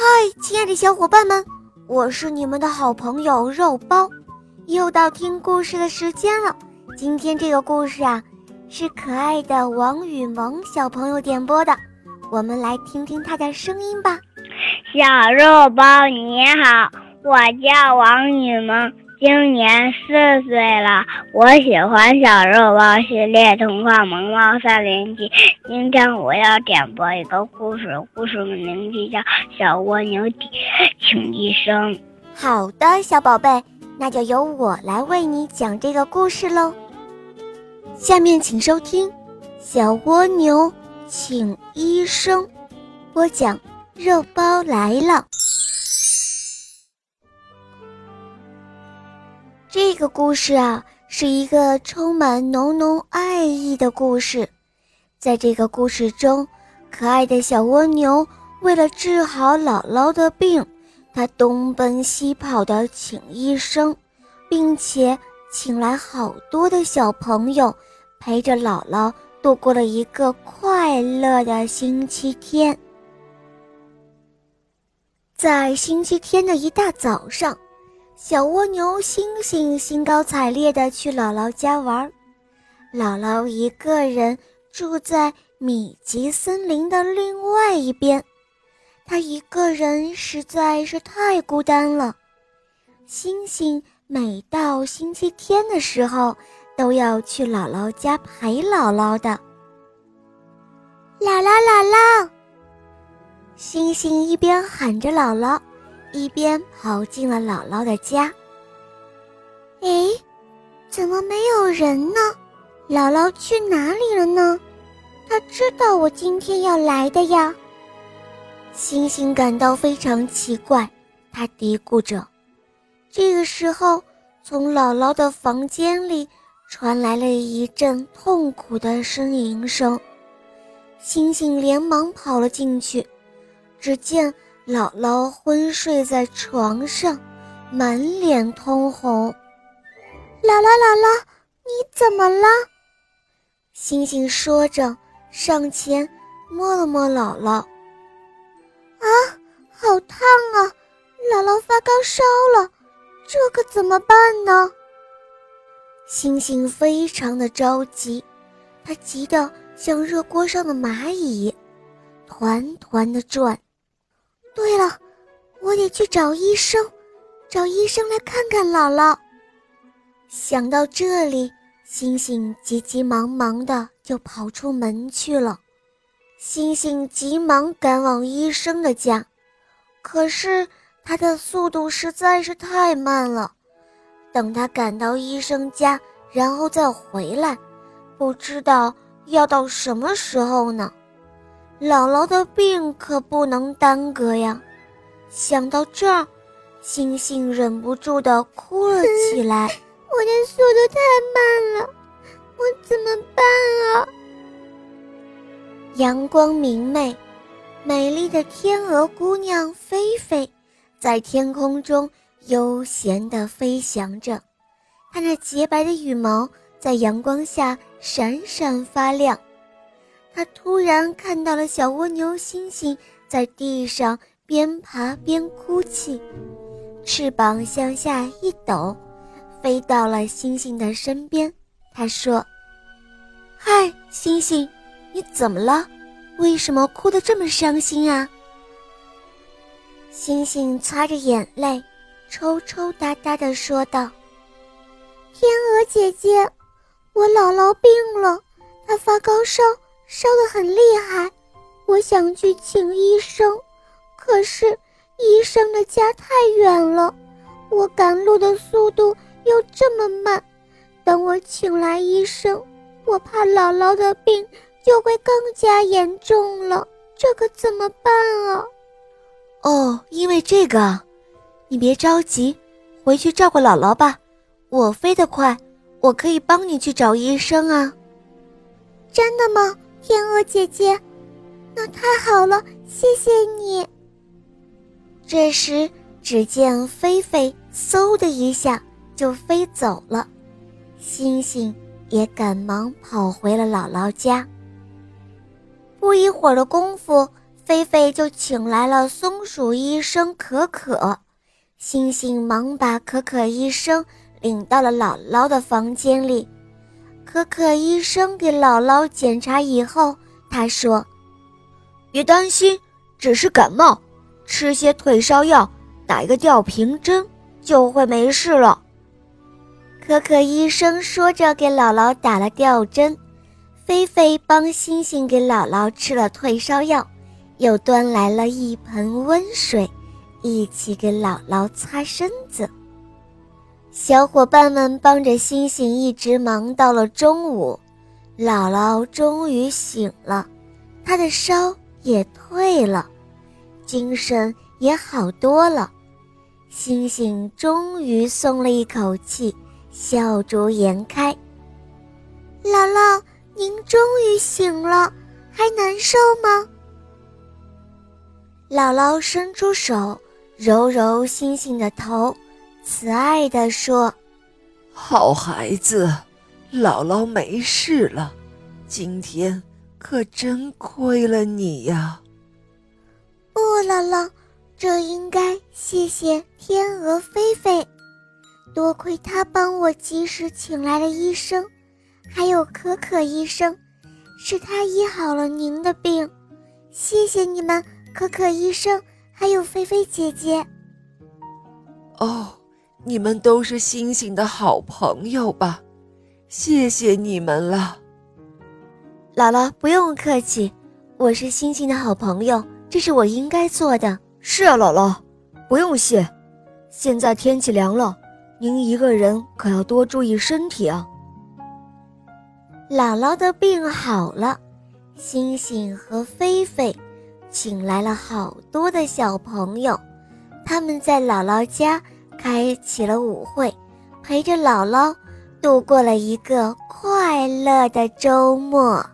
嗨，亲爱的小伙伴们，我是你们的好朋友肉包，又到听故事的时间了。今天这个故事啊，是可爱的王雨萌小朋友点播的，我们来听听他的声音吧。小肉包你好，我叫王雨萌。今年四岁了，我喜欢《小肉包系列童话萌猫三零七》。今天我要点播一个故事，故事的名字叫《小蜗牛请医生》。好的，小宝贝，那就由我来为你讲这个故事喽。下面请收听《小蜗牛请医生》，播讲肉包来了。这个故事啊，是一个充满浓浓爱意的故事。在这个故事中，可爱的小蜗牛为了治好姥姥的病，它东奔西跑的请医生，并且请来好多的小朋友，陪着姥姥度过了一个快乐的星期天。在星期天的一大早上。小蜗牛星星兴高采烈地去姥姥家玩，姥姥一个人住在米吉森林的另外一边，她一个人实在是太孤单了。星星每到星期天的时候都要去姥姥家陪姥姥的。姥姥，姥姥！星星一边喊着姥姥。一边跑进了姥姥的家。哎，怎么没有人呢？姥姥去哪里了呢？她知道我今天要来的呀。星星感到非常奇怪，他嘀咕着。这个时候，从姥姥的房间里传来了一阵痛苦的呻吟声。星星连忙跑了进去，只见。姥姥昏睡在床上，满脸通红。姥姥，姥姥，你怎么了？星星说着，上前摸了摸姥姥。啊，好烫啊！姥姥发高烧了，这可怎么办呢？星星非常的着急，他急得像热锅上的蚂蚁，团团的转。对了，我得去找医生，找医生来看看姥姥。想到这里，星星急急忙忙的就跑出门去了。星星急忙赶往医生的家，可是他的速度实在是太慢了。等他赶到医生家，然后再回来，不知道要到什么时候呢。姥姥的病可不能耽搁呀！想到这儿，星星忍不住的哭了起来。我的速度太慢了，我怎么办啊？阳光明媚，美丽的天鹅姑娘菲菲在天空中悠闲的飞翔着，她那洁白的羽毛在阳光下闪闪发亮。他突然看到了小蜗牛星星在地上边爬边哭泣，翅膀向下一抖，飞到了星星的身边。他说：“嗨，星星，你怎么了？为什么哭得这么伤心啊？”星星擦着眼泪，抽抽搭搭地说道：“天鹅姐姐，我姥姥病了，她发高烧。”烧得很厉害，我想去请医生，可是医生的家太远了，我赶路的速度又这么慢，等我请来医生，我怕姥姥的病就会更加严重了，这可怎么办啊？哦，因为这个，你别着急，回去照顾姥姥吧，我飞得快，我可以帮你去找医生啊。真的吗？天鹅姐姐，那太好了，谢谢你。这时，只见菲菲嗖的一下就飞走了，星星也赶忙跑回了姥姥家。不一会儿的功夫，菲菲就请来了松鼠医生可可。星星忙把可可医生领到了姥姥的房间里。可可医生给姥姥检查以后，他说：“别担心，只是感冒，吃些退烧药，打一个吊瓶针，就会没事了。”可可医生说着，给姥姥打了吊针。菲菲帮星星给姥姥吃了退烧药，又端来了一盆温水，一起给姥姥擦身子。小伙伴们帮着星星一直忙到了中午，姥姥终于醒了，她的烧也退了，精神也好多了。星星终于松了一口气。笑逐颜开，姥姥，您终于醒了，还难受吗？姥姥伸出手揉揉星星的头，慈爱地说：“好孩子，姥姥没事了，今天可真亏了你呀。”不，姥姥，这应该谢谢天鹅菲菲。多亏他帮我及时请来了医生，还有可可医生，是他医好了您的病。谢谢你们，可可医生，还有菲菲姐姐。哦，你们都是星星的好朋友吧？谢谢你们了。姥姥不用客气，我是星星的好朋友，这是我应该做的。是啊，姥姥，不用谢。现在天气凉了。您一个人可要多注意身体啊！姥姥的病好了，星星和菲菲请来了好多的小朋友，他们在姥姥家开启了舞会，陪着姥姥度过了一个快乐的周末。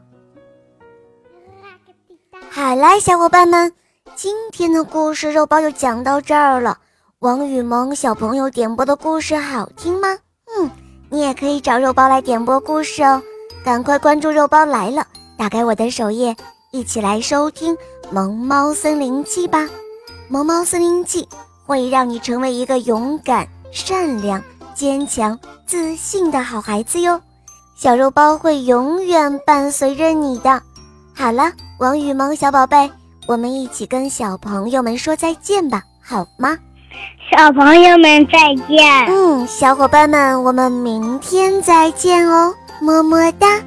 好啦，小伙伴们，今天的故事肉包就讲到这儿了。王雨萌小朋友点播的故事好听吗？嗯，你也可以找肉包来点播故事哦。赶快关注肉包来了，打开我的首页，一起来收听《萌猫森林记》吧。《萌猫森林记》会让你成为一个勇敢、善良、坚强、自信的好孩子哟。小肉包会永远伴随着你的。好了，王雨萌小宝贝，我们一起跟小朋友们说再见吧，好吗？小朋友们再见。嗯，小伙伴们，我们明天再见哦，么么哒。